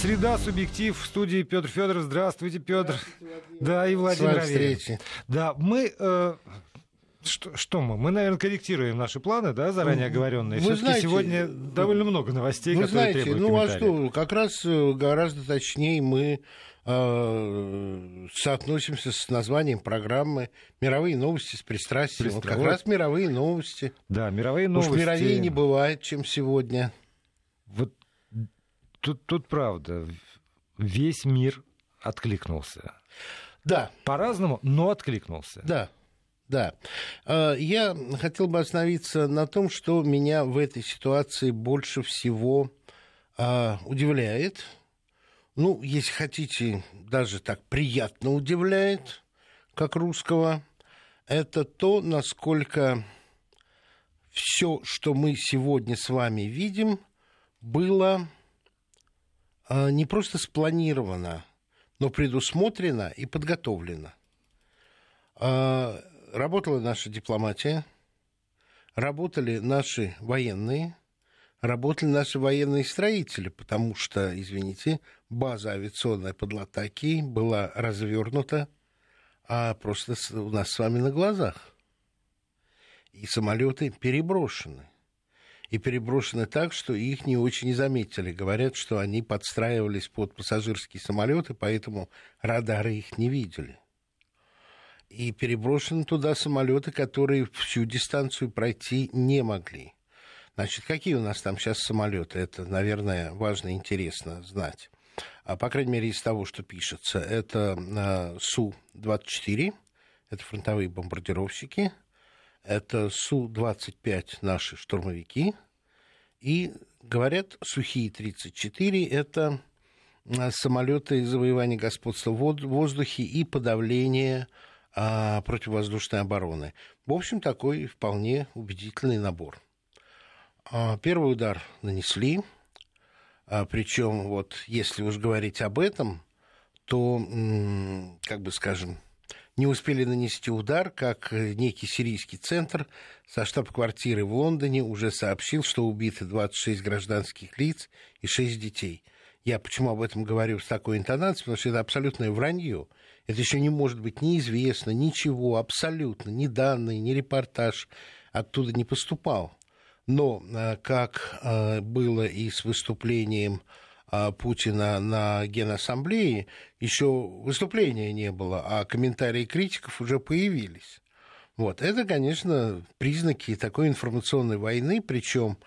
Среда, субъектив. В студии Петр Федоров. Здравствуйте, Петр. Да, и Владимир Аверин. Да, мы... Э, что, что мы? Мы, наверное, корректируем наши планы, да, заранее оговоренные. Все-таки знаете, сегодня довольно много новостей, вы которые знаете, требуют ну а что, как раз э, гораздо точнее мы э, соотносимся с названием программы «Мировые новости с пристрастием». Вот как раз мировые новости. Да, мировые новости. Уж мировее не бывает, чем сегодня. Вот тут, тут правда, весь мир откликнулся. Да. По-разному, но откликнулся. Да. Да. А, я хотел бы остановиться на том, что меня в этой ситуации больше всего а, удивляет. Ну, если хотите, даже так приятно удивляет, как русского, это то, насколько все, что мы сегодня с вами видим, было не просто спланировано, но предусмотрено и подготовлено. А, работала наша дипломатия, работали наши военные, работали наши военные строители, потому что, извините, база авиационная под Латакией была развернута а просто у нас с вами на глазах. И самолеты переброшены и переброшены так, что их не очень заметили. Говорят, что они подстраивались под пассажирские самолеты, поэтому радары их не видели. И переброшены туда самолеты, которые всю дистанцию пройти не могли. Значит, какие у нас там сейчас самолеты? Это, наверное, важно и интересно знать. А, по крайней мере, из того, что пишется. Это а, Су-24, это фронтовые бомбардировщики – это Су-25 наши штурмовики. И, говорят, Сухие-34 – это а, самолеты завоевания господства в воздухе и подавления а, противовоздушной обороны. В общем, такой вполне убедительный набор. А, первый удар нанесли, а, причем вот если уж говорить об этом, то, как бы скажем, не успели нанести удар, как э, некий сирийский центр со штаб-квартиры в Лондоне уже сообщил, что убиты 26 гражданских лиц и 6 детей. Я почему об этом говорю с такой интонацией? Потому что это абсолютное вранье. Это еще не может быть неизвестно, ничего, абсолютно, ни данные, ни репортаж оттуда не поступал. Но э, как э, было и с выступлением Путина на Генассамблее, еще выступления не было, а комментарии критиков уже появились. Вот. Это, конечно, признаки такой информационной войны, причем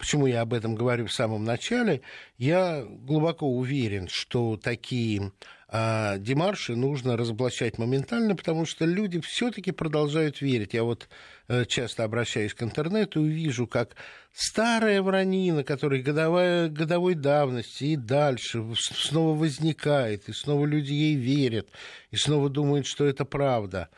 Почему я об этом говорю в самом начале? Я глубоко уверен, что такие а демарши нужно разоблачать моментально, потому что люди все-таки продолжают верить. Я вот э, часто обращаюсь к интернету и вижу, как старая вранина, которая годовая, годовой давности и дальше снова возникает, и снова люди ей верят, и снова думают, что это правда.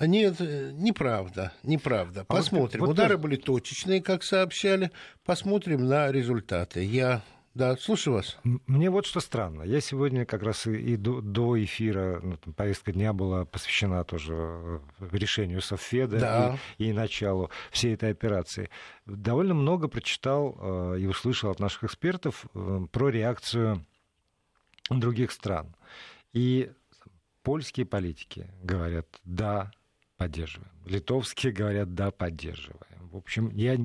Нет, э, неправда, неправда. Посмотрим. А вот, вот Удары тоже... были точечные, как сообщали. Посмотрим на результаты. Я да, слушаю вас. Мне вот что странно. Я сегодня как раз и, и до, до эфира, ну, там, повестка дня была посвящена тоже э, решению Совфеда да. и, и началу всей этой операции. Довольно много прочитал э, и услышал от наших экспертов э, про реакцию других стран. И польские политики говорят, да, поддерживаем. Литовские говорят, да, поддерживаем. В общем, я,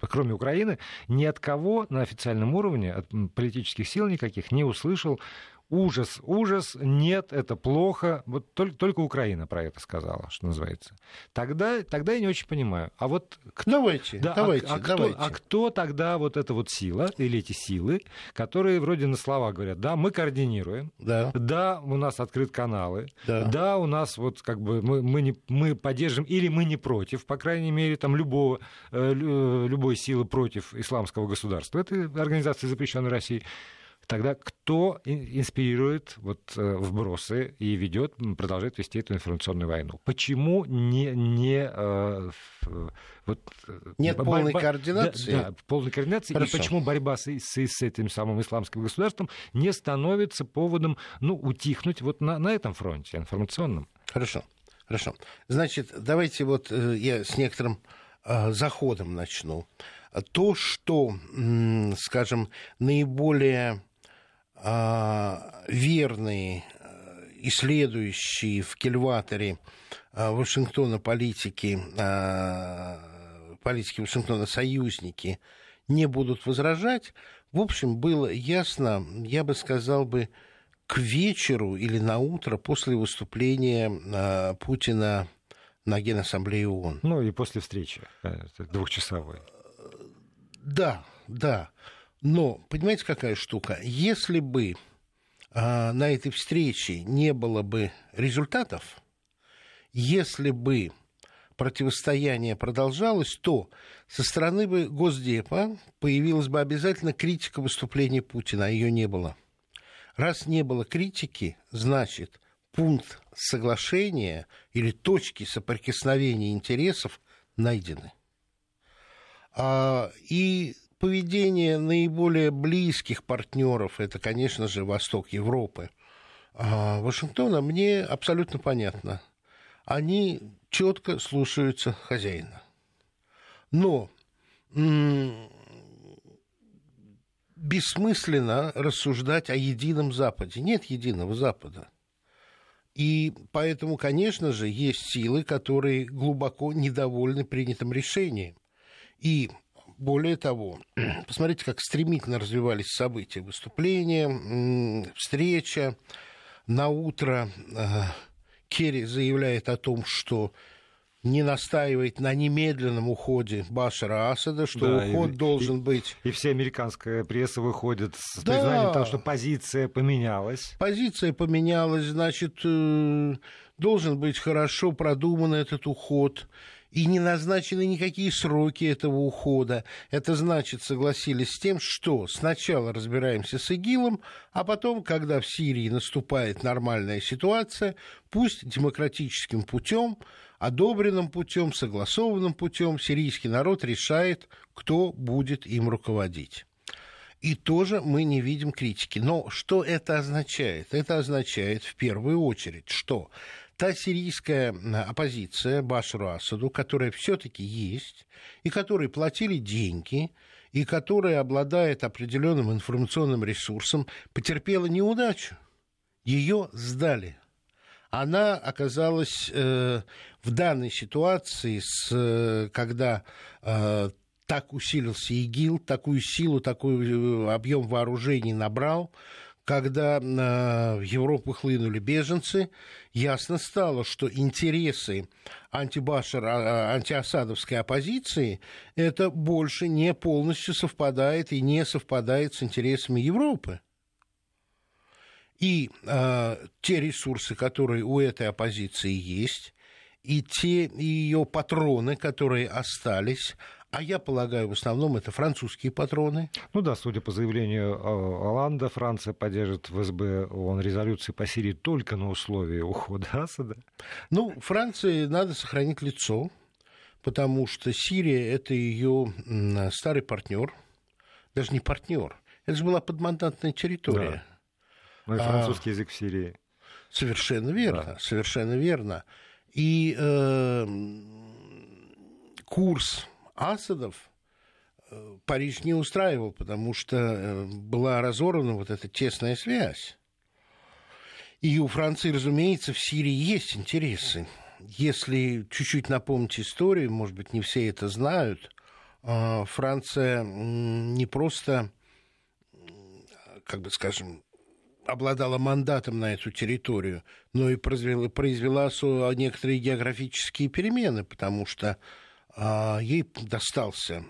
кроме Украины, ни от кого на официальном уровне, от политических сил никаких, не услышал ужас, ужас, нет, это плохо. Вот только, только Украина про это сказала, что называется. Тогда, тогда я не очень понимаю. А вот кто, давайте, да, давайте, а, а, давайте. Кто, а кто тогда вот эта вот сила или эти силы, которые вроде на слова говорят, да, мы координируем, да, да у нас открыт каналы, да, да у нас вот как бы мы, мы, не, мы поддержим или мы не против, по крайней мере, там любого, э, любой силы против исламского государства. Это организация запрещенной России. Тогда кто инспирирует вот э, вбросы и ведет, продолжает вести эту информационную войну? Почему не, не э, вот, э, нет борьба, полной координации? Да, да, полной координации. Хорошо. И почему борьба с, с, с этим самым исламским государством не становится поводом ну, утихнуть вот на, на этом фронте информационном? Хорошо, хорошо. Значит, давайте вот я с некоторым заходом начну. То, что, скажем, наиболее верные исследующие в кельваторе Вашингтона политики, политики Вашингтона союзники не будут возражать, в общем, было ясно, я бы сказал бы, к вечеру или на утро после выступления э, Путина на Генассамблее ООН. Ну и после встречи двухчасовой. Да, да. Но, понимаете, какая штука? Если бы э, на этой встрече не было бы результатов, если бы противостояние продолжалось, то со стороны бы Госдепа появилась бы обязательно критика выступления Путина, а ее не было. Раз не было критики, значит, пункт соглашения или точки соприкосновения интересов найдены. А, и поведение наиболее близких партнеров, это, конечно же, Восток Европы, а, Вашингтона, мне абсолютно понятно. Они четко слушаются хозяина. Но бессмысленно рассуждать о едином Западе. Нет единого Запада. И поэтому, конечно же, есть силы, которые глубоко недовольны принятым решением. И более того, посмотрите, как стремительно развивались события. Выступление, встреча. На утро э, Керри заявляет о том, что не настаивает на немедленном уходе Башара Асада, что да, уход и, должен и, быть. И вся американская пресса выходит с да. признанием того, что позиция поменялась. Позиция поменялась, значит, э, должен быть хорошо продуман этот уход. И не назначены никакие сроки этого ухода. Это значит, согласились с тем, что сначала разбираемся с ИГИЛом, а потом, когда в Сирии наступает нормальная ситуация, пусть демократическим путем одобренным путем, согласованным путем сирийский народ решает, кто будет им руководить. И тоже мы не видим критики. Но что это означает? Это означает в первую очередь, что та сирийская оппозиция Башару Асаду, которая все-таки есть, и которой платили деньги, и которая обладает определенным информационным ресурсом, потерпела неудачу. Ее сдали она оказалась э, в данной ситуации, с, э, когда э, так усилился ИГИЛ, такую силу, такой э, объем вооружений набрал, когда в Европу хлынули беженцы, ясно стало, что интересы антибашар, а, антиосадовской оппозиции это больше не полностью совпадает и не совпадает с интересами Европы. И э, те ресурсы, которые у этой оппозиции есть, и те ее патроны, которые остались, а я полагаю, в основном это французские патроны. Ну да, судя по заявлению Оланда, Франция поддержит в СБ ООН резолюции по Сирии только на условии ухода Асада. Ну, Франции надо сохранить лицо, потому что Сирия это ее старый партнер, даже не партнер, это же была подмандатная территория. Да. Ну и а, французский а, язык в Сирии. Совершенно верно, да. совершенно верно. И э, курс Асадов э, Париж не устраивал, потому что э, была разорвана вот эта тесная связь. И у Франции, разумеется, в Сирии есть интересы. Если чуть-чуть напомнить историю, может быть, не все это знают, э, Франция не просто, как бы скажем, обладала мандатом на эту территорию, но и произвела, произвела некоторые географические перемены, потому что а, ей достался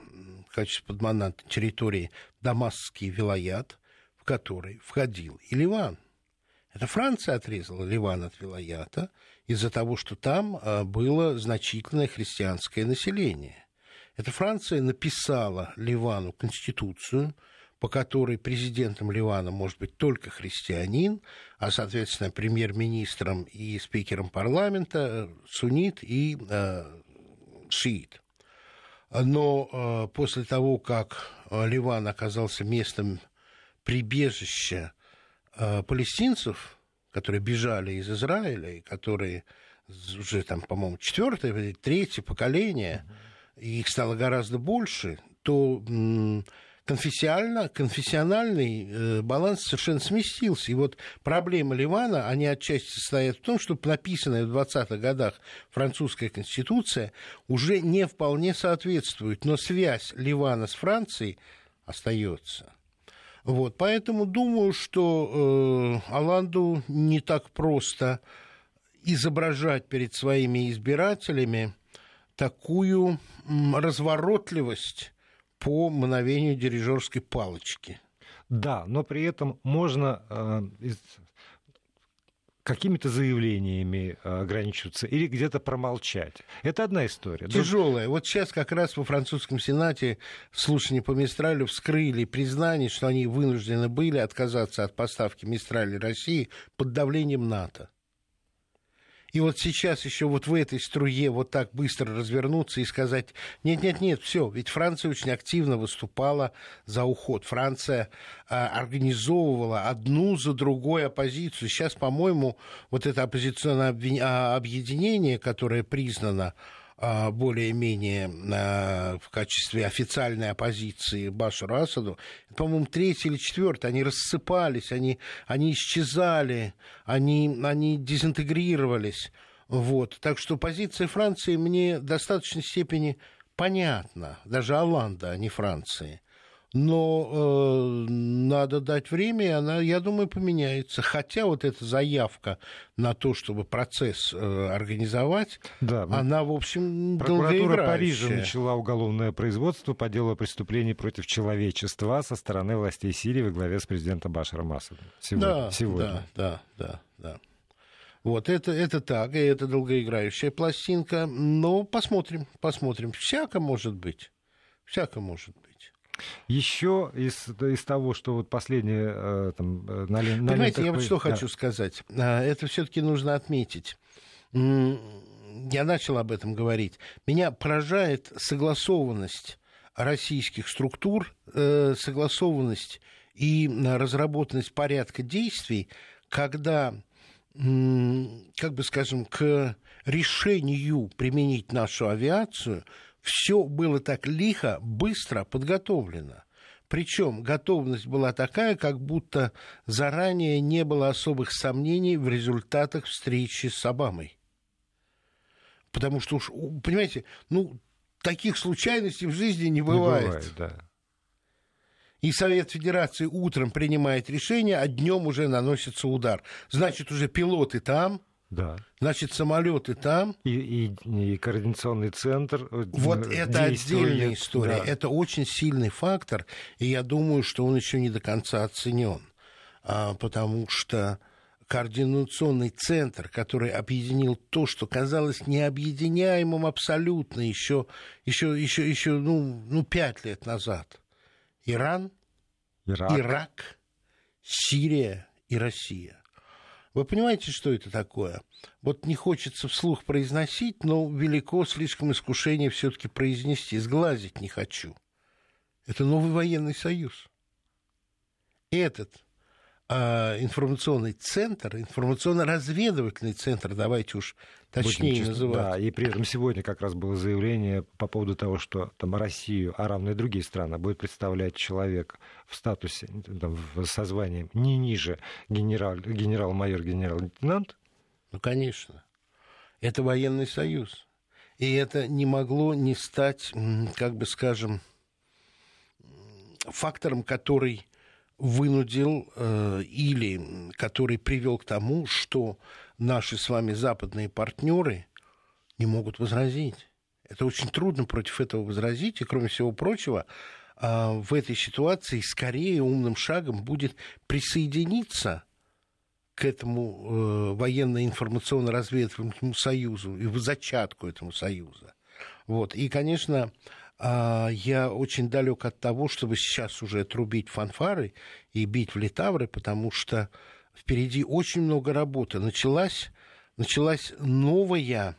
в качестве подманданта территории Дамасский вилаят, в который входил и Ливан. Это Франция отрезала Ливан от вилаята из-за того, что там а, было значительное христианское население. Это Франция написала Ливану конституцию – по которой президентом Ливана может быть только христианин, а, соответственно, премьер-министром и спикером парламента суннит и э, шиит. Но э, после того, как э, Ливан оказался местом прибежища э, палестинцев, которые бежали из Израиля и которые уже там, по-моему, четвертое или третье поколение, и их стало гораздо больше, то конфессионально, конфессиональный э, баланс совершенно сместился. И вот проблема Ливана, они отчасти состоят в том, что написанная в 20-х годах французская конституция уже не вполне соответствует, но связь Ливана с Францией остается. Вот, поэтому думаю, что э, Аланду не так просто изображать перед своими избирателями такую разворотливость по мгновению дирижерской палочки. Да, но при этом можно э, какими-то заявлениями э, ограничиваться или где-то промолчать. Это одна история. Тяжелая. Вот сейчас как раз во французском Сенате слушания по Мистралю вскрыли признание, что они вынуждены были отказаться от поставки Мистрали России под давлением НАТО. И вот сейчас еще вот в этой струе вот так быстро развернуться и сказать, нет-нет-нет, все, ведь Франция очень активно выступала за уход. Франция а, организовывала одну за другой оппозицию. Сейчас, по-моему, вот это оппозиционное а, объединение, которое признано более-менее а, в качестве официальной оппозиции Башару Асаду, по-моему, третий или четвертый, они рассыпались, они, они исчезали, они, они дезинтегрировались. Вот. Так что позиция Франции мне в достаточной степени понятна, даже Оланда, а не Франции но э, надо дать время, и она, я думаю, поменяется. Хотя вот эта заявка на то, чтобы процесс э, организовать, да, она, в общем, Прокуратура Парижа начала уголовное производство по делу о преступлении против человечества со стороны властей Сирии во главе с президентом Башаром Асадом. Сегодня. Да, сегодня. да, да, да, да. Вот это, это так, и это долгоиграющая пластинка. Но посмотрим, посмотрим. Всяко может быть. Всяко может быть. Еще из, из того, что вот последнее э, там, э, на, на Понимаете, я вот что да. хочу сказать. А, это все-таки нужно отметить. Я начал об этом говорить. Меня поражает согласованность российских структур, э, согласованность и разработанность порядка действий, когда, как бы скажем, к решению применить нашу авиацию – все было так лихо, быстро подготовлено. Причем готовность была такая, как будто заранее не было особых сомнений в результатах встречи с Обамой. Потому что уж, понимаете, ну, таких случайностей в жизни не бывает. Не бывает да. И Совет Федерации утром принимает решение, а днем уже наносится удар. Значит, уже пилоты там, да. Значит, самолеты там. И, и, и координационный центр. Э, вот это отдельная история. Да. Это очень сильный фактор, и я думаю, что он еще не до конца оценен. А, потому что координационный центр, который объединил то, что казалось необъединяемым абсолютно еще, еще, еще, еще ну, ну, пять лет назад. Иран, Ирак. Ирак, Сирия и Россия. Вы понимаете, что это такое? Вот не хочется вслух произносить, но велико слишком искушение все-таки произнести. Сглазить не хочу. Это новый военный союз. Этот информационный центр, информационно-разведывательный центр, давайте уж точнее честны, называть. Да, и при этом сегодня как раз было заявление по поводу того, что там Россию, а равно и другие страны, будет представлять человек в статусе, там, со званием не ниже генерал, генерал-майор, генерал-лейтенант. Ну, конечно. Это военный союз. И это не могло не стать, как бы скажем, фактором, который вынудил э, или который привел к тому, что наши с вами западные партнеры не могут возразить. Это очень трудно против этого возразить, и, кроме всего прочего, э, в этой ситуации скорее умным шагом будет присоединиться к этому э, военно-информационно-разведывательному союзу и в зачатку этому союза. Вот. И, конечно, а, я очень далек от того, чтобы сейчас уже трубить фанфары и бить в литавры, потому что впереди очень много работы. Началась, началась новая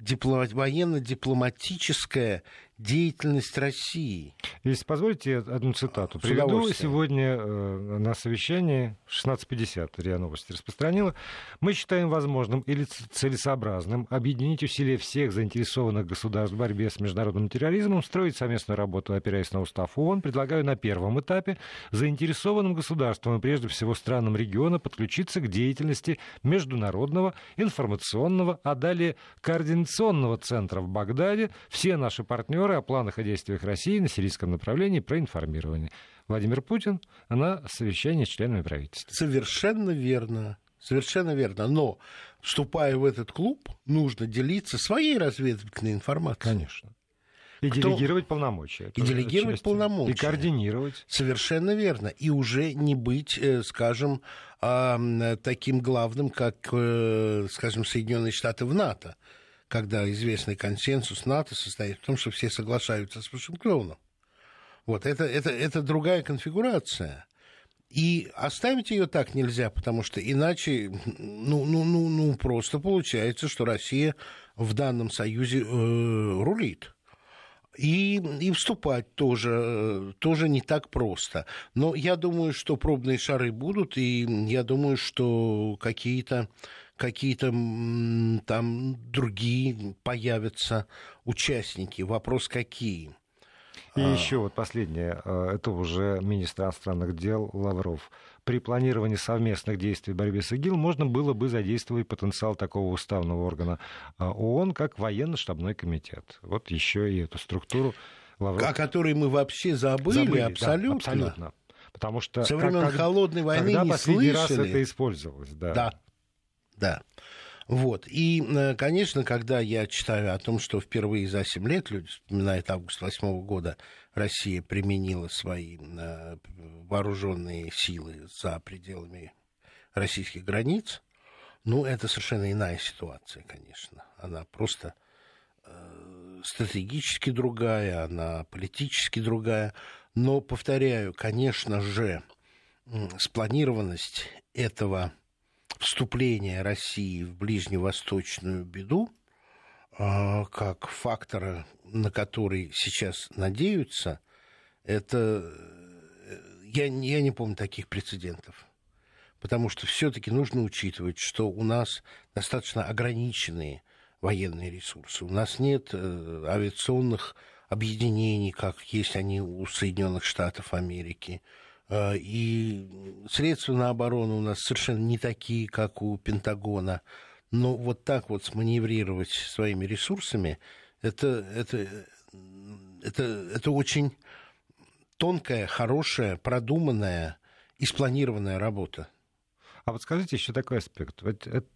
дипломат, военно-дипломатическая деятельность России. Если позволите, одну цитату приведу. Сегодня э, на совещании 16.50 РИА Новости распространила. Мы считаем возможным или целесообразным объединить усилия всех заинтересованных государств в борьбе с международным терроризмом, строить совместную работу, опираясь на устав ООН. Предлагаю на первом этапе заинтересованным государствам и прежде всего странам региона подключиться к деятельности Международного информационного, а далее координационного центра в Багдаде. Все наши партнеры о планах и действиях России на сирийском направлении проинформированы. Владимир Путин на совещании с членами правительства. Совершенно верно. Совершенно верно. Но, вступая в этот клуб, нужно делиться своей разведывательной информацией. Конечно. И Кто... делегировать полномочия. И делегировать части. полномочия. И координировать. Совершенно верно. И уже не быть, э, скажем, таким главным, как, э, скажем, Соединенные Штаты в НАТО, когда известный консенсус НАТО состоит в том, что все соглашаются с Вашингтоном. Вот это, это, это другая конфигурация. И оставить ее так нельзя, потому что иначе, ну, ну, ну, ну просто получается, что Россия в данном союзе э, рулит. И, и вступать тоже, тоже не так просто. Но я думаю, что пробные шары будут, и я думаю, что какие-то какие-то там другие появятся участники. Вопрос какие? И а... еще вот последнее, э, это уже министр иностранных дел Лавров. При планировании совместных действий в борьбе с ИГИЛ можно было бы задействовать потенциал такого уставного органа э, ООН, как военно-штабной комитет. Вот еще и эту структуру Лавров... О которой мы вообще забыли, забыли абсолютно. Да, абсолютно. Потому что со времен как, холодной войны когда не последний слышали. раз это использовалось, да. Да, да. Вот. И, э, конечно, когда я читаю о том, что впервые за 7 лет, люди вспоминают август 8 года, Россия применила свои э, вооруженные силы за пределами российских границ, ну, это совершенно иная ситуация, конечно. Она просто э, стратегически другая, она политически другая. Но, повторяю, конечно же, спланированность этого вступления России в ближневосточную беду, а, как фактора, на который сейчас надеются, это э, я, я не помню таких прецедентов. Потому что все-таки нужно учитывать, что у нас достаточно ограниченные военные ресурсы. У нас нет э, авиационных объединений, как есть они у Соединенных Штатов Америки. А, и средства на оборону у нас совершенно не такие, как у Пентагона. Но вот так вот сманеврировать своими ресурсами, это, это, это, это очень тонкая, хорошая, продуманная и спланированная работа. А вот скажите еще такой аспект. Вот это,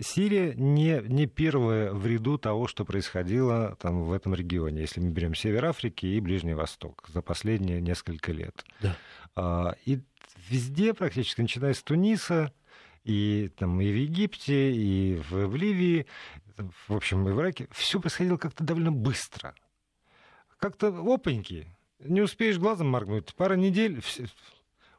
Сирия не, не первая в ряду того, что происходило там, в этом регионе, если мы берем Север Африки и Ближний Восток за последние несколько лет. Да. А, и везде, практически, начиная с Туниса, и, там, и в Египте, и в, в Ливии, в общем, и в Ираке, все происходило как-то довольно быстро. Как-то опаньки. Не успеешь глазом моргнуть. Пара недель,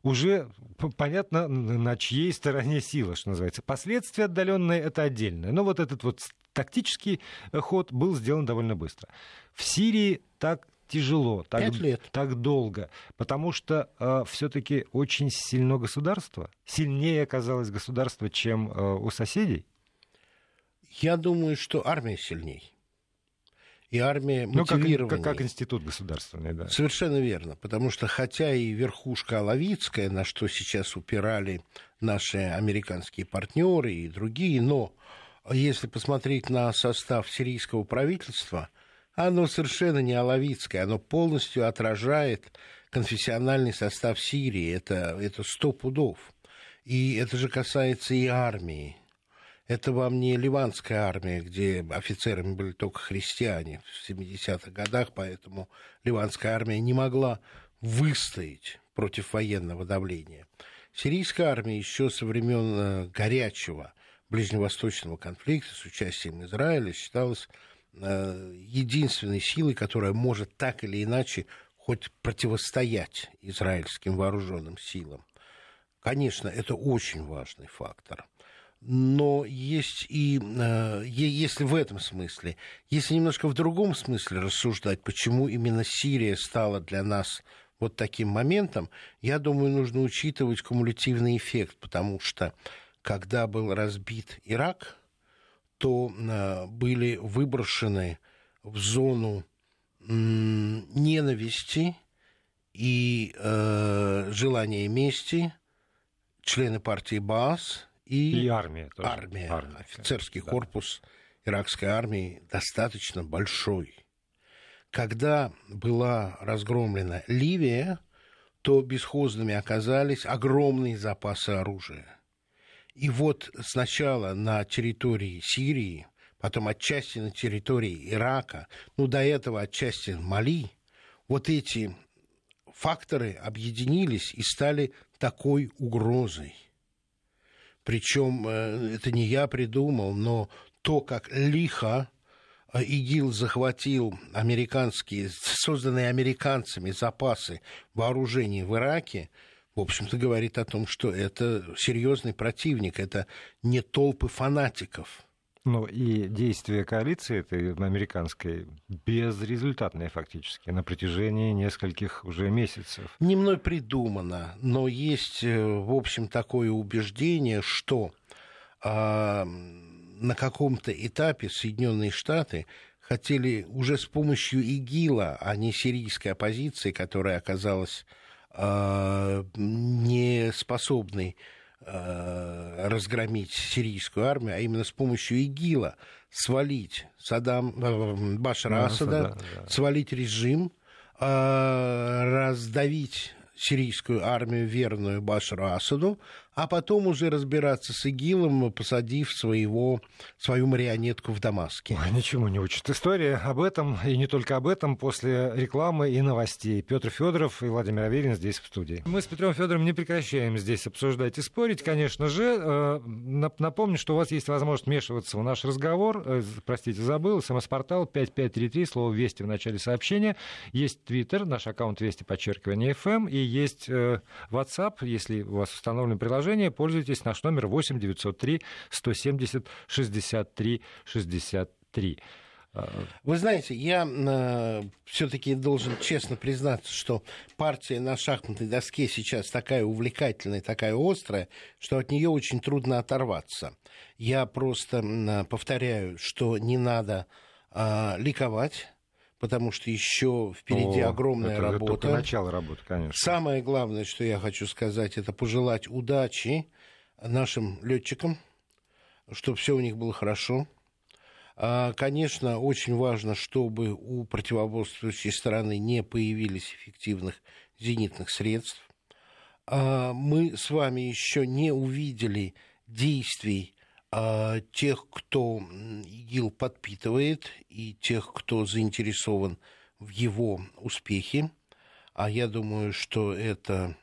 уже понятно, на чьей стороне сила, что называется. Последствия отдаленные это отдельное. Но вот этот вот тактический ход был сделан довольно быстро. В Сирии так тяжело, так, лет. так долго, потому что э, все-таки очень сильно государство, сильнее оказалось государство, чем э, у соседей. Я думаю, что армия сильней и армия мотивированнее. Ну, как, как, как институт государственный, да. Совершенно верно, потому что хотя и верхушка Алавицкая, на что сейчас упирали наши американские партнеры и другие, но если посмотреть на состав сирийского правительства, оно совершенно не алавитское, оно полностью отражает конфессиональный состав Сирии, это, это сто пудов. И это же касается и армии. Это вам не ливанская армия, где офицерами были только христиане в 70-х годах, поэтому ливанская армия не могла выстоять против военного давления. Сирийская армия еще со времен э, горячего ближневосточного конфликта с участием Израиля считалась э, единственной силой, которая может так или иначе хоть противостоять израильским вооруженным силам. Конечно, это очень важный фактор. Но есть и, э, если в этом смысле, если немножко в другом смысле рассуждать, почему именно Сирия стала для нас вот таким моментом, я думаю, нужно учитывать кумулятивный эффект, потому что когда был разбит Ирак, то э, были выброшены в зону ненависти и э, желания мести члены партии БААС и, и армия. Тоже. Армия, армия, офицерский да. корпус иракской армии достаточно большой. Когда была разгромлена Ливия, то бесхозными оказались огромные запасы оружия. И вот сначала на территории Сирии, потом отчасти на территории Ирака, ну до этого отчасти Мали, вот эти факторы объединились и стали такой угрозой. Причем э, это не я придумал, но то, как лихо э, ИГИЛ захватил американские, созданные американцами запасы вооружений в Ираке, в общем-то, говорит о том, что это серьезный противник, это не толпы фанатиков – ну и действия коалиции этой американской безрезультатные фактически на протяжении нескольких уже месяцев. Не придумано, но есть, э, в общем, такое убеждение, что э, на каком-то этапе Соединенные Штаты хотели уже с помощью ИГИЛа, а не сирийской оппозиции, которая оказалась э, неспособной разгромить сирийскую армию, а именно с помощью ИГИЛа свалить Саддам, э, Башара Асада, да, да. свалить режим, э, раздавить сирийскую армию, верную Башару Асаду, а потом уже разбираться с ИГИЛом, посадив своего, свою марионетку в Дамаске. Ой, ничему не учит история об этом, и не только об этом, после рекламы и новостей. Петр Федоров и Владимир Аверин здесь в студии. Мы с Петром Федоровым не прекращаем здесь обсуждать и спорить, конечно же. Э, напомню, что у вас есть возможность вмешиваться в наш разговор. Э, простите, забыл. СМС-портал 5533, слово «Вести» в начале сообщения. Есть Твиттер, наш аккаунт «Вести», подчеркивание «ФМ», и есть э, WhatsApp, если у вас установлен приложение приложение, пользуйтесь наш номер 8 903 170 63 63. Вы знаете, я э, все-таки должен честно признаться, что партия на шахматной доске сейчас такая увлекательная, такая острая, что от нее очень трудно оторваться. Я просто э, повторяю, что не надо э, ликовать потому что еще впереди О, огромная это, работа. Это только начало работы, конечно. Самое главное, что я хочу сказать, это пожелать удачи нашим летчикам, чтобы все у них было хорошо. А, конечно, очень важно, чтобы у противоборствующей стороны не появились эффективных зенитных средств. А, мы с вами еще не увидели действий тех, кто ИГИЛ подпитывает, и тех, кто заинтересован в его успехе. А я думаю, что это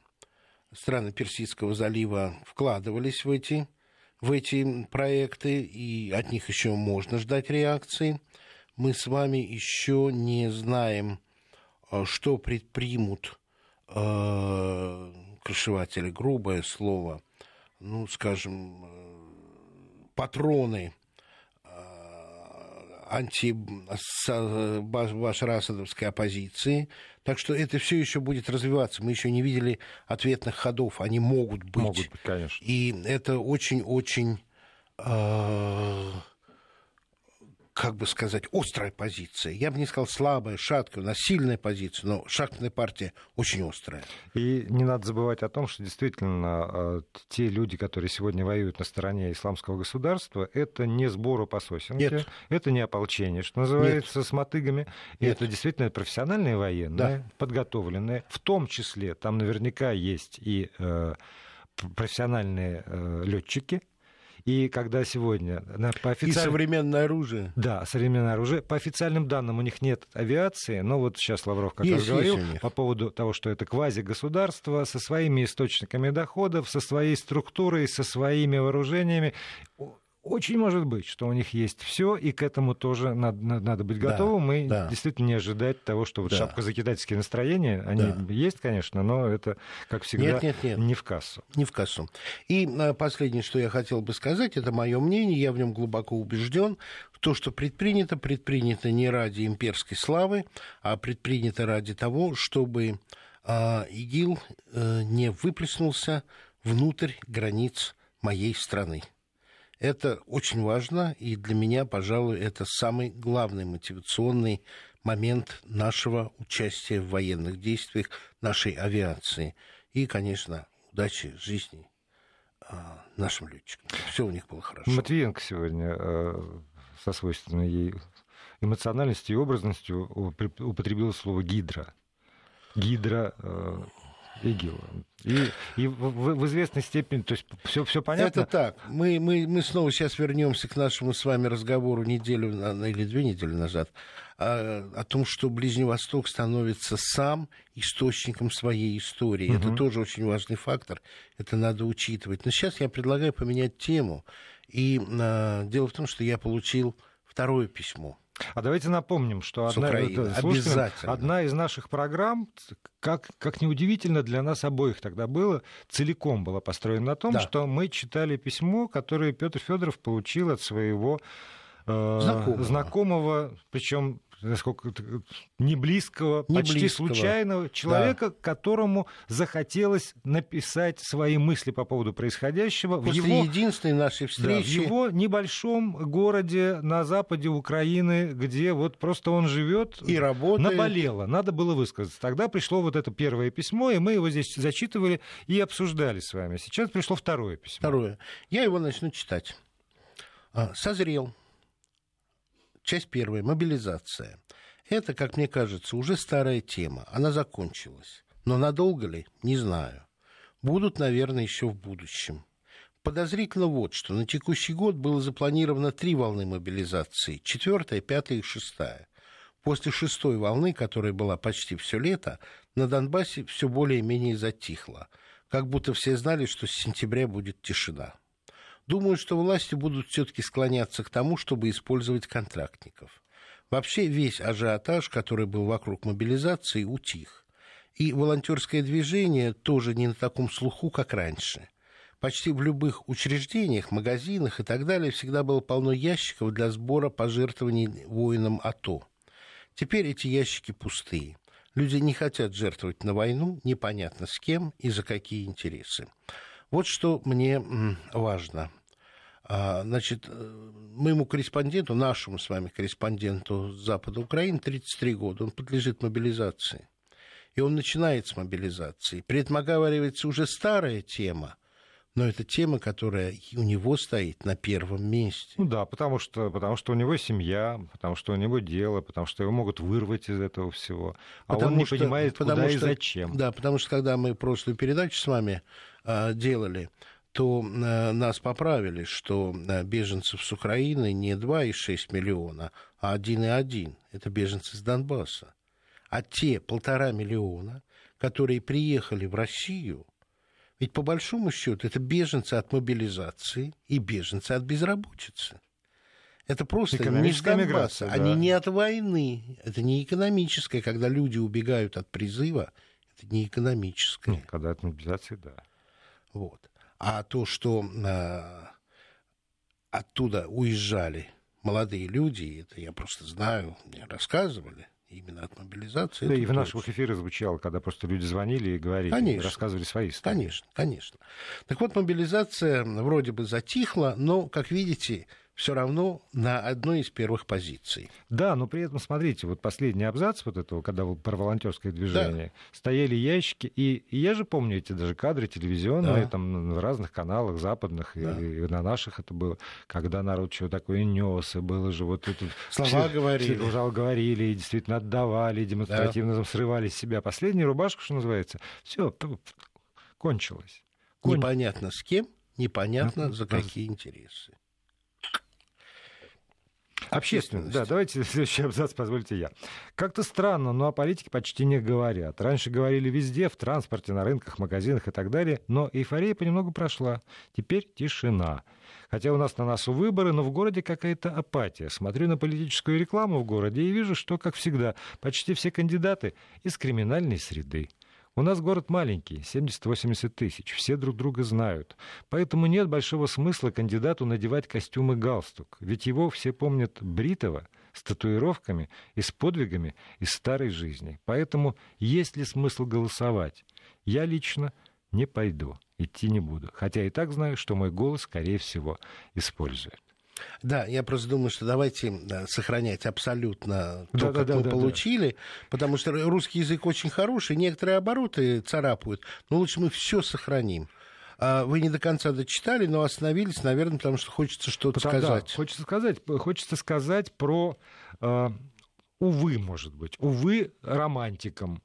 страны Персидского залива вкладывались в эти, в эти проекты, и от них еще можно ждать реакции. Мы с вами еще не знаем, а, что предпримут э, крышеватели, грубое слово, ну, скажем, патроны э, антибашарасадовской оппозиции. Так что это все еще будет развиваться. Мы еще не видели ответных ходов. Они могут быть. Могут быть, конечно. И это очень-очень э, как бы сказать, острая позиция. Я бы не сказал слабая, шаткая, у нас сильная позиция, но шахматная партия очень острая. И не надо забывать о том, что действительно а, те люди, которые сегодня воюют на стороне исламского государства, это не сбору по сосенке, Нет. это не ополчение, что называется, Нет. с мотыгами. И Нет. это действительно профессиональные военные, да. подготовленные. В том числе там наверняка есть и э, профессиональные э, летчики, и когда сегодня на, по официаль... И современное оружие. Да, современное оружие. По официальным данным у них нет авиации, но вот сейчас Лавров как есть, раз говорил по поводу того, что это квази-государство со своими источниками доходов, со своей структурой, со своими вооружениями очень может быть, что у них есть все, и к этому тоже надо, надо быть готовым, да, и да. действительно не ожидать того, что вот да. шапкозакидательские настроения, они да. есть, конечно, но это, как всегда, нет, нет, нет. не в кассу. Не в кассу. И а, последнее, что я хотел бы сказать, это мое мнение, я в нем глубоко убежден, то, что предпринято, предпринято не ради имперской славы, а предпринято ради того, чтобы а, ИГИЛ а, не выплеснулся внутрь границ моей страны. Это очень важно, и для меня, пожалуй, это самый главный мотивационный момент нашего участия в военных действиях нашей авиации. И, конечно, удачи жизни а, нашим летчикам. Все у них было хорошо. Матвиенко сегодня э, со свойственной ей эмоциональностью и образностью употребил слово гидра. Гидра э, ИГИЛа. И, и в, в известной степени, то есть все, все понятно. Это так. Мы, мы, мы снова сейчас вернемся к нашему с вами разговору неделю или две недели назад о, о том, что Ближний Восток становится сам источником своей истории. Угу. Это тоже очень важный фактор. Это надо учитывать. Но сейчас я предлагаю поменять тему. И а, дело в том, что я получил второе письмо а давайте напомним, что одна, это, одна из наших программ, как, как неудивительно для нас обоих тогда было, целиком была построена на том, да. что мы читали письмо, которое Петр Федоров получил от своего э, знакомого, знакомого причем насколько не близкого, не почти близкого. случайного человека, да. которому захотелось написать свои мысли по поводу происходящего После в его единственной нашей встречи да, в его небольшом городе на западе Украины, где вот просто он живет и работает. Наболело, надо было высказаться. Тогда пришло вот это первое письмо, и мы его здесь зачитывали и обсуждали с вами. Сейчас пришло второе письмо. Второе. Я его начну читать. А, созрел Часть первая. Мобилизация. Это, как мне кажется, уже старая тема. Она закончилась. Но надолго ли? Не знаю. Будут, наверное, еще в будущем. Подозрительно вот, что на текущий год было запланировано три волны мобилизации. Четвертая, пятая и шестая. После шестой волны, которая была почти все лето, на Донбассе все более-менее затихло. Как будто все знали, что с сентября будет тишина. Думаю, что власти будут все-таки склоняться к тому, чтобы использовать контрактников. Вообще весь ажиотаж, который был вокруг мобилизации, утих. И волонтерское движение тоже не на таком слуху, как раньше. Почти в любых учреждениях, магазинах и так далее всегда было полно ящиков для сбора пожертвований воинам АТО. Теперь эти ящики пустые. Люди не хотят жертвовать на войну, непонятно с кем и за какие интересы. Вот что мне важно. А, значит, э, моему корреспонденту, нашему с вами корреспонденту с запада Украины, 33 года, он подлежит мобилизации. И он начинает с мобилизации. При этом оговаривается уже старая тема, но это тема, которая у него стоит на первом месте. Ну да, потому что, потому что у него семья, потому что у него дело, потому что его могут вырвать из этого всего. А потому он не что, понимает, куда что, и зачем. Да, потому что когда мы прошлую передачу с вами а, делали, то э, нас поправили, что э, беженцев с Украины не 2,6 миллиона, а 1,1. Это беженцы с Донбасса. А те полтора миллиона, которые приехали в Россию, ведь по большому счету это беженцы от мобилизации и беженцы от безработицы. Это просто не с Донбасса, да. они не от войны. Это не экономическое, когда люди убегают от призыва, это не экономическое. Ну, когда от мобилизации, да. Вот. А то, что э, оттуда уезжали молодые люди, это я просто знаю, мне рассказывали, именно от мобилизации. Да, и в наших эфирах звучало, когда просто люди звонили и говорили, конечно, рассказывали свои истории. Конечно, конечно. Так вот, мобилизация вроде бы затихла, но, как видите, все равно на одной из первых позиций. Да, но при этом, смотрите, вот последний абзац вот этого, когда вы про волонтерское движение, да. стояли ящики, и, и я же помню эти даже кадры телевизионные, да. там на разных каналах западных, да. и, и на наших это было, когда народ что такое нес, и было же вот это... Слова все, говорили. Все говорили, и действительно отдавали, демонстративно да. срывали с себя. Последняя рубашка, что называется, все кончилось. Кон... Непонятно с кем, непонятно за какие интересы. Общественность. Да, давайте следующий абзац позвольте я. Как-то странно, но о политике почти не говорят. Раньше говорили везде, в транспорте, на рынках, магазинах и так далее, но эйфория понемногу прошла. Теперь тишина. Хотя у нас на носу выборы, но в городе какая-то апатия. Смотрю на политическую рекламу в городе и вижу, что, как всегда, почти все кандидаты из криминальной среды. У нас город маленький, 70-80 тысяч, все друг друга знают. Поэтому нет большого смысла кандидату надевать костюм и галстук, ведь его все помнят бритого, с татуировками и с подвигами из старой жизни. Поэтому есть ли смысл голосовать? Я лично не пойду, идти не буду, хотя и так знаю, что мой голос, скорее всего, используют. Да, я просто думаю, что давайте сохранять абсолютно то, да, как да, мы да, получили, да. потому что русский язык очень хороший, некоторые обороты царапают, но лучше мы все сохраним. А вы не до конца дочитали, но остановились, наверное, потому что хочется что-то потому, сказать. Да, хочется сказать, хочется сказать про, э, увы, может быть, увы, романтикам,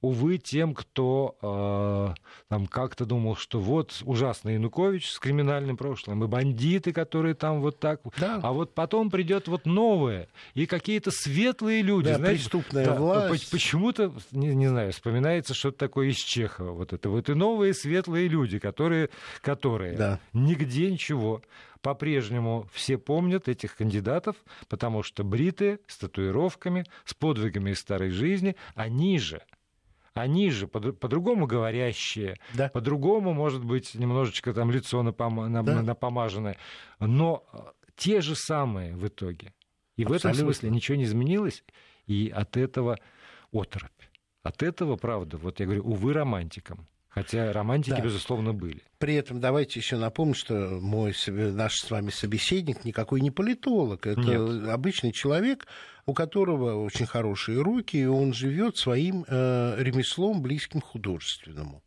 увы, тем, кто э, там как-то думал, что вот ужасный Янукович с криминальным прошлым, и бандиты, которые там вот так, да. а вот потом придет вот новое, и какие-то светлые люди. Да, знаете, преступная да, власть. Почему-то, не, не знаю, вспоминается что-то такое из Чехова, вот это вот и новые светлые люди, которые, которые да. нигде ничего по-прежнему все помнят этих кандидатов, потому что бритые, с татуировками, с подвигами из старой жизни, они же они же по-другому говорящие, да. по-другому, может быть, немножечко там лицо напом- да. напомаженное, но э, те же самые в итоге. И Абсолютно. в этом смысле ничего не изменилось, и от этого оторопь. От этого, правда, вот я говорю, увы, романтикам. Хотя романтики, да. безусловно, были. При этом давайте еще напомним, что мой, наш с вами собеседник никакой не политолог. Это Нет. обычный человек, у которого очень хорошие руки, и он живет своим э, ремеслом, близким художественному.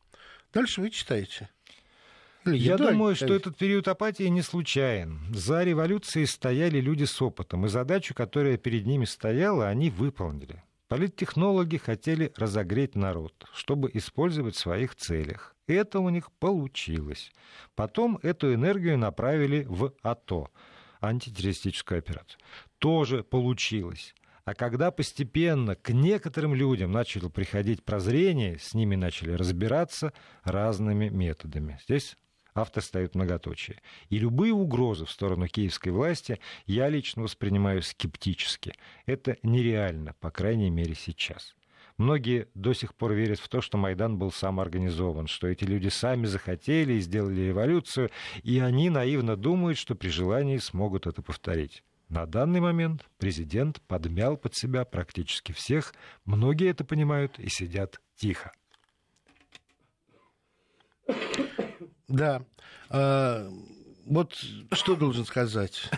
Дальше вы читаете. Или Я думаю, что этот период апатии не случайен. За революцией стояли люди с опытом, и задачу, которая перед ними стояла, они выполнили. Политтехнологи хотели разогреть народ, чтобы использовать в своих целях. Это у них получилось. Потом эту энергию направили в АТО, антитеррористическую операцию. Тоже получилось. А когда постепенно к некоторым людям начало приходить прозрение, с ними начали разбираться разными методами. Здесь автор ставит многоточие. И любые угрозы в сторону киевской власти я лично воспринимаю скептически. Это нереально, по крайней мере, сейчас. Многие до сих пор верят в то, что Майдан был самоорганизован, что эти люди сами захотели и сделали революцию, и они наивно думают, что при желании смогут это повторить. На данный момент президент подмял под себя практически всех, многие это понимают и сидят тихо. Да. А, вот что должен сказать.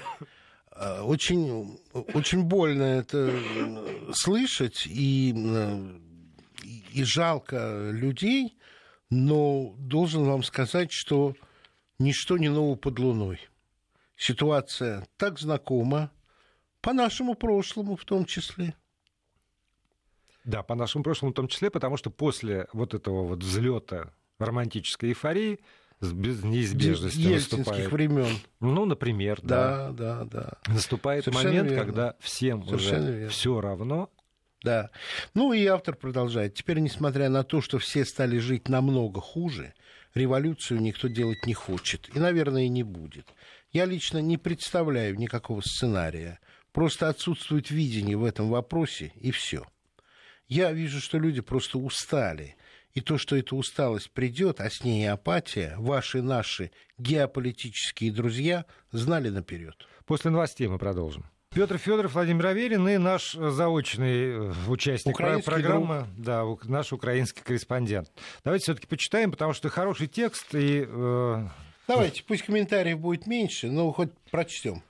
А, очень, очень больно это слышать, и, и жалко людей, но должен вам сказать, что ничто не ново под луной. Ситуация так знакома, по нашему прошлому в том числе. Да, по нашему прошлому в том числе, потому что после вот этого вот взлета романтической эйфории с неизбежностью наступает. времен. Ну, например, да. Да, да, да. Наступает Совершенно момент, верно. когда всем Совершенно уже все равно. Да. Ну и автор продолжает. Теперь, несмотря на то, что все стали жить намного хуже, революцию никто делать не хочет. И, наверное, и не будет. Я лично не представляю никакого сценария. Просто отсутствует видение в этом вопросе, и все. Я вижу, что люди просто устали и то, что эта усталость придет, а с ней и апатия, ваши наши геополитические друзья знали наперед. После новостей мы продолжим. Петр Федоров, Владимир Аверин и наш заочный э, участник украинский программы, друг. да, наш украинский корреспондент. Давайте все-таки почитаем, потому что хороший текст и. Э... Давайте, пусть комментариев будет меньше, но хоть прочтем.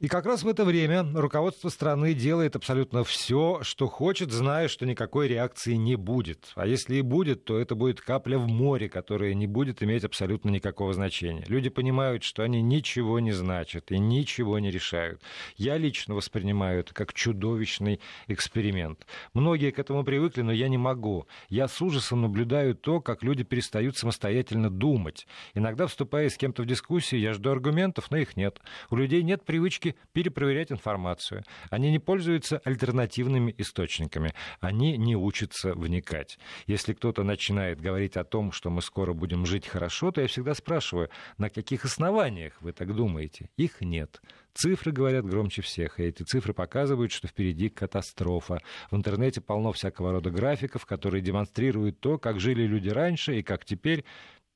И как раз в это время руководство страны делает абсолютно все, что хочет, зная, что никакой реакции не будет. А если и будет, то это будет капля в море, которая не будет иметь абсолютно никакого значения. Люди понимают, что они ничего не значат и ничего не решают. Я лично воспринимаю это как чудовищный эксперимент. Многие к этому привыкли, но я не могу. Я с ужасом наблюдаю то, как люди перестают самостоятельно думать. Иногда, вступая с кем-то в дискуссию, я жду аргументов, но их нет. У людей нет привычки привычки перепроверять информацию. Они не пользуются альтернативными источниками. Они не учатся вникать. Если кто-то начинает говорить о том, что мы скоро будем жить хорошо, то я всегда спрашиваю, на каких основаниях вы так думаете? Их нет. Цифры говорят громче всех, и эти цифры показывают, что впереди катастрофа. В интернете полно всякого рода графиков, которые демонстрируют то, как жили люди раньше и как теперь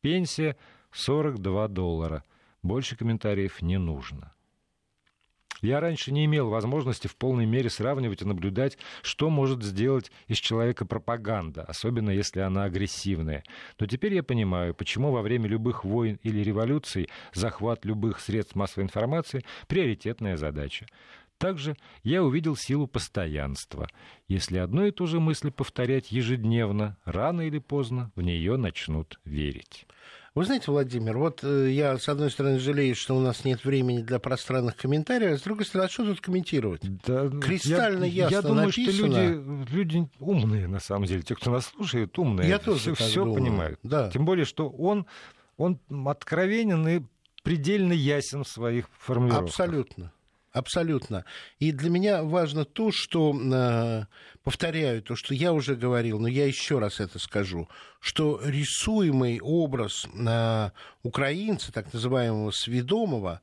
пенсия 42 доллара. Больше комментариев не нужно. Я раньше не имел возможности в полной мере сравнивать и наблюдать, что может сделать из человека пропаганда, особенно если она агрессивная. Но теперь я понимаю, почему во время любых войн или революций захват любых средств массовой информации – приоритетная задача. Также я увидел силу постоянства. Если одну и ту же мысль повторять ежедневно, рано или поздно в нее начнут верить. Вы знаете, Владимир, вот э, я, с одной стороны, жалею, что у нас нет времени для пространных комментариев, а с другой стороны, а что тут комментировать? Да, Кристально я, ясно Я думаю, написано. что люди, люди умные, на самом деле. Те, кто нас слушает, умные. Я тоже все, все понимают. Да. Тем более, что он, он откровенен и предельно ясен в своих формулировках. Абсолютно. Абсолютно. И для меня важно то, что, э, повторяю, то, что я уже говорил, но я еще раз это скажу, что рисуемый образ э, украинца, так называемого сведомого,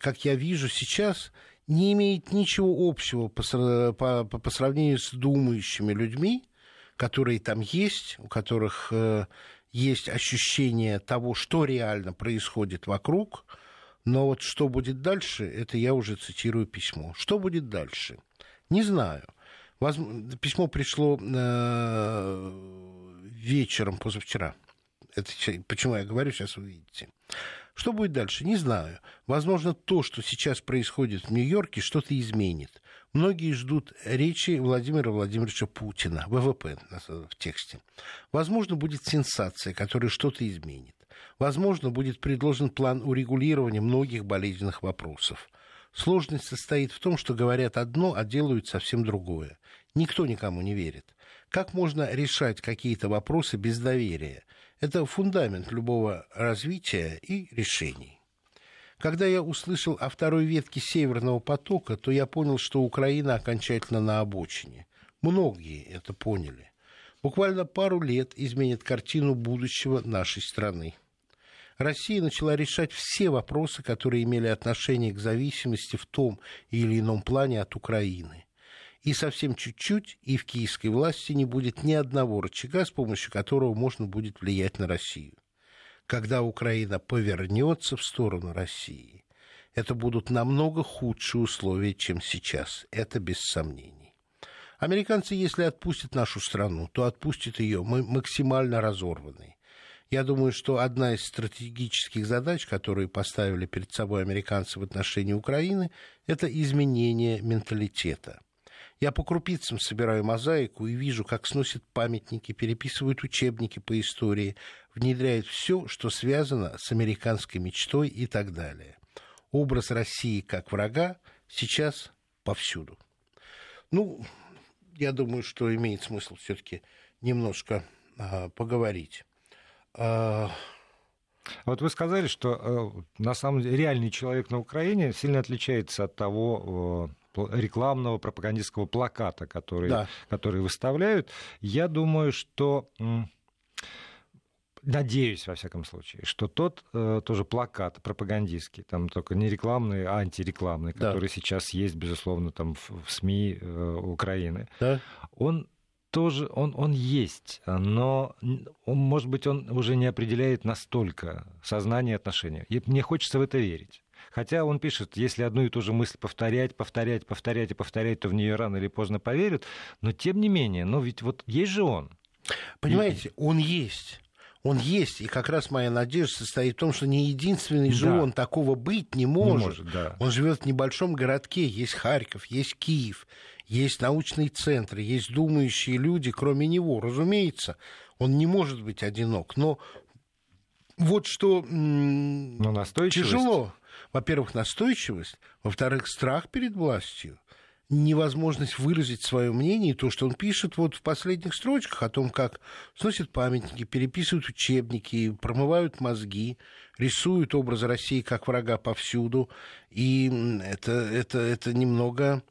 как я вижу сейчас, не имеет ничего общего по, сравнению с думающими людьми, которые там есть, у которых э, есть ощущение того, что реально происходит вокруг – но вот что будет дальше, это я уже цитирую письмо. Что будет дальше? Не знаю. Возможно, письмо пришло э, вечером позавчера. Это, почему я говорю, сейчас вы видите. Что будет дальше? Не знаю. Возможно, то, что сейчас происходит в Нью-Йорке, что-то изменит. Многие ждут речи Владимира Владимировича Путина, ВВП в тексте. Возможно, будет сенсация, которая что-то изменит. Возможно, будет предложен план урегулирования многих болезненных вопросов. Сложность состоит в том, что говорят одно, а делают совсем другое. Никто никому не верит. Как можно решать какие-то вопросы без доверия? Это фундамент любого развития и решений. Когда я услышал о второй ветке Северного потока, то я понял, что Украина окончательно на обочине. Многие это поняли. Буквально пару лет изменит картину будущего нашей страны. Россия начала решать все вопросы, которые имели отношение к зависимости в том или ином плане от Украины. И совсем чуть-чуть, и в киевской власти не будет ни одного рычага, с помощью которого можно будет влиять на Россию. Когда Украина повернется в сторону России, это будут намного худшие условия, чем сейчас. Это без сомнений. Американцы, если отпустят нашу страну, то отпустят ее максимально разорванной. Я думаю, что одна из стратегических задач, которые поставили перед собой американцы в отношении Украины, это изменение менталитета. Я по крупицам собираю мозаику и вижу, как сносят памятники, переписывают учебники по истории, внедряют все, что связано с американской мечтой и так далее. Образ России как врага сейчас повсюду. Ну, я думаю, что имеет смысл все-таки немножко а, поговорить вот вы сказали, что э, на самом деле реальный человек на Украине сильно отличается от того э, рекламного пропагандистского плаката, который, да. который выставляют. Я думаю, что надеюсь, во всяком случае, что тот э, тоже плакат пропагандистский, там только не рекламный, а антирекламный, да. который сейчас есть, безусловно, там в, в СМИ э, Украины, да. он тоже он, он есть, но, он, может быть, он уже не определяет настолько сознание отношения. И мне хочется в это верить. Хотя он пишет, если одну и ту же мысль повторять, повторять, повторять и повторять, то в нее рано или поздно поверят. Но тем не менее, но ведь вот есть же он. Понимаете, и... он есть. Он есть, и как раз моя надежда состоит в том, что не единственный же да. он такого быть не может. Не может да. Он живет в небольшом городке, есть Харьков, есть Киев, есть научные центры, есть думающие люди, кроме него. Разумеется, он не может быть одинок, но вот что но тяжело. Во-первых, настойчивость, во-вторых, страх перед властью. Невозможность выразить свое мнение, то, что он пишет вот в последних строчках о том, как сносят памятники, переписывают учебники, промывают мозги, рисуют образы России как врага повсюду. И это, это, это немного,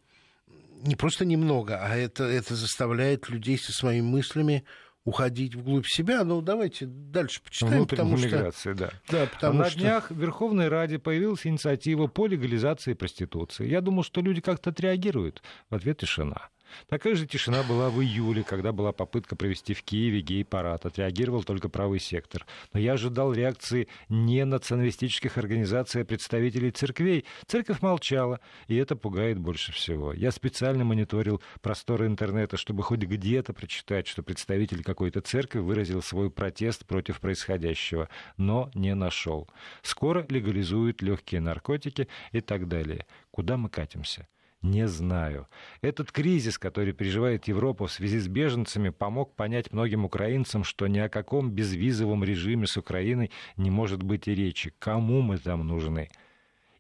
не просто немного, а это, это заставляет людей со своими мыслями уходить вглубь себя. Ну, давайте дальше почитаем, потому миграции, что... Да. Да, потому На что... днях в Верховной Раде появилась инициатива по легализации проституции. Я думал, что люди как-то отреагируют. В ответ тишина. Такая же тишина была в июле, когда была попытка провести в Киеве гей-парад. Отреагировал только правый сектор. Но я ожидал реакции не националистических организаций, а представителей церквей. Церковь молчала, и это пугает больше всего. Я специально мониторил просторы интернета, чтобы хоть где-то прочитать, что представитель какой-то церкви выразил свой протест против происходящего, но не нашел. Скоро легализуют легкие наркотики и так далее. Куда мы катимся? Не знаю. Этот кризис, который переживает Европа в связи с беженцами, помог понять многим украинцам, что ни о каком безвизовом режиме с Украиной не может быть и речи. Кому мы там нужны?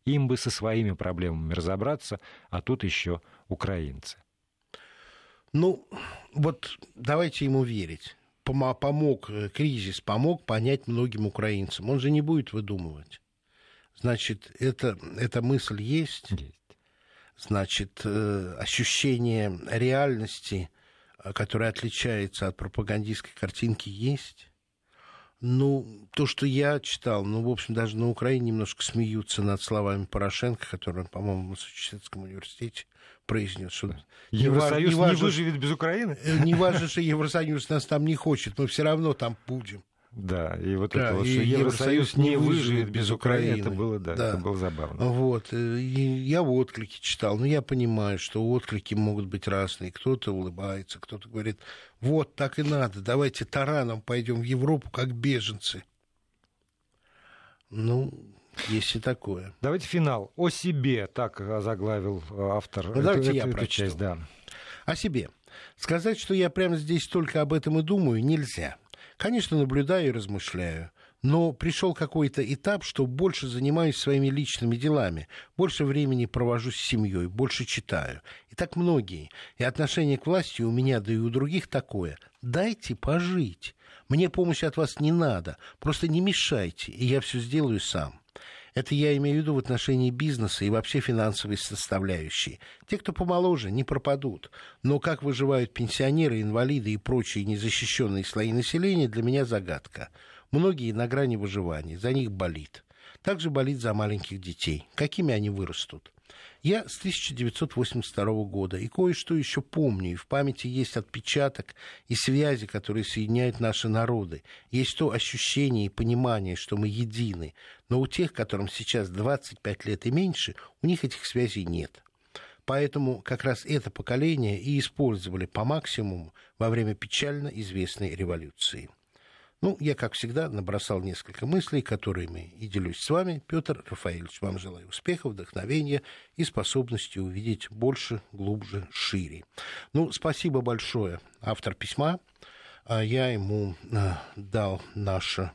Им бы со своими проблемами разобраться, а тут еще украинцы. Ну, вот давайте ему верить. Помог э, кризис, помог понять многим украинцам. Он же не будет выдумывать. Значит, это, эта мысль есть. Есть значит, э, ощущение реальности, э, которое отличается от пропагандистской картинки, есть. Ну, то, что я читал, ну, в общем, даже на Украине немножко смеются над словами Порошенко, который по-моему, в Массачусетском университете произнес, что Евросоюз не, важно, не выживет без Украины. Э, не важно, что Евросоюз нас там не хочет, мы все равно там будем. Да, и вот да, это вот, что Евросоюз не выживет без Украины, это было, да, да, это было забавно. Вот, э, и я отклики читал, но я понимаю, что отклики могут быть разные. Кто-то улыбается, кто-то говорит, вот так и надо, давайте тараном пойдем в Европу, как беженцы. Ну, есть и такое. Давайте финал. О себе, так заглавил автор ну, давайте эту, я эту часть. Да. О себе. Сказать, что я прямо здесь только об этом и думаю, нельзя. Конечно, наблюдаю и размышляю. Но пришел какой-то этап, что больше занимаюсь своими личными делами, больше времени провожу с семьей, больше читаю. И так многие. И отношение к власти у меня, да и у других такое. Дайте пожить. Мне помощи от вас не надо. Просто не мешайте, и я все сделаю сам. Это я имею в виду в отношении бизнеса и вообще финансовой составляющей. Те, кто помоложе, не пропадут. Но как выживают пенсионеры, инвалиды и прочие незащищенные слои населения, для меня загадка. Многие на грани выживания, за них болит. Также болит за маленьких детей. Какими они вырастут? Я с 1982 года, и кое-что еще помню, и в памяти есть отпечаток и связи, которые соединяют наши народы. Есть то ощущение и понимание, что мы едины. Но у тех, которым сейчас 25 лет и меньше, у них этих связей нет. Поэтому как раз это поколение и использовали по максимуму во время печально известной революции. Ну, я, как всегда, набросал несколько мыслей, которыми и делюсь с вами. Петр Рафаэльевич, вам желаю успеха, вдохновения и способности увидеть больше, глубже, шире. Ну, спасибо большое. Автор письма. А я ему а, дал наше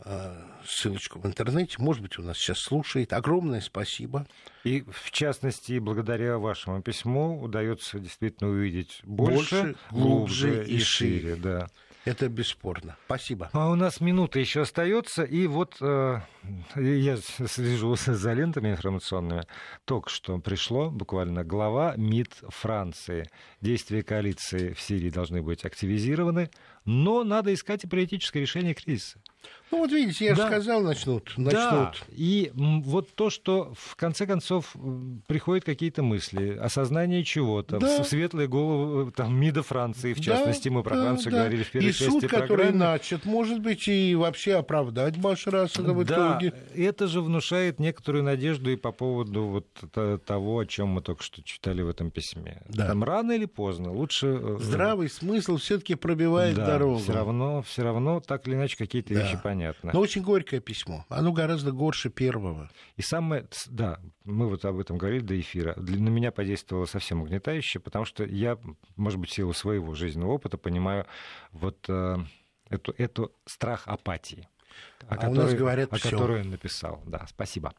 а, ссылочку в интернете. Может быть, у нас сейчас слушает. Огромное спасибо. И, в частности, благодаря вашему письму удается действительно увидеть больше, больше глубже, глубже и шире. шире да. Это бесспорно. Спасибо. А у нас минута еще остается, и вот э, я слежу за лентами информационными. Только что пришло буквально глава МИД Франции. Действия коалиции в Сирии должны быть активизированы, но надо искать и политическое решение кризиса. Ну вот видите, я да. же сказал, начнут. начнут. Да. И вот то, что в конце концов приходят какие-то мысли, осознание чего-то, да. светлые головы там, МИДа Франции, в частности, да, мы про да, Францию да. говорили в первой и части суд, программы. который начат, может быть, и вообще оправдать Башар Асада в да, итоге. это же внушает некоторую надежду и по поводу вот того, о чем мы только что читали в этом письме. Да. Там рано или поздно лучше... Э, Здравый смысл все-таки пробивает да, дорогу. Все равно, все равно так или иначе какие-то да. вещи понятны. Но очень горькое письмо. Оно гораздо горше первого. И самое, да, мы вот об этом говорили до эфира. На меня подействовало совсем угнетающе, потому что я, может быть, в силу своего жизненного опыта понимаю вот э, эту, эту страх апатии, о, а которой, у нас говорят о которой он написал. Да, спасибо.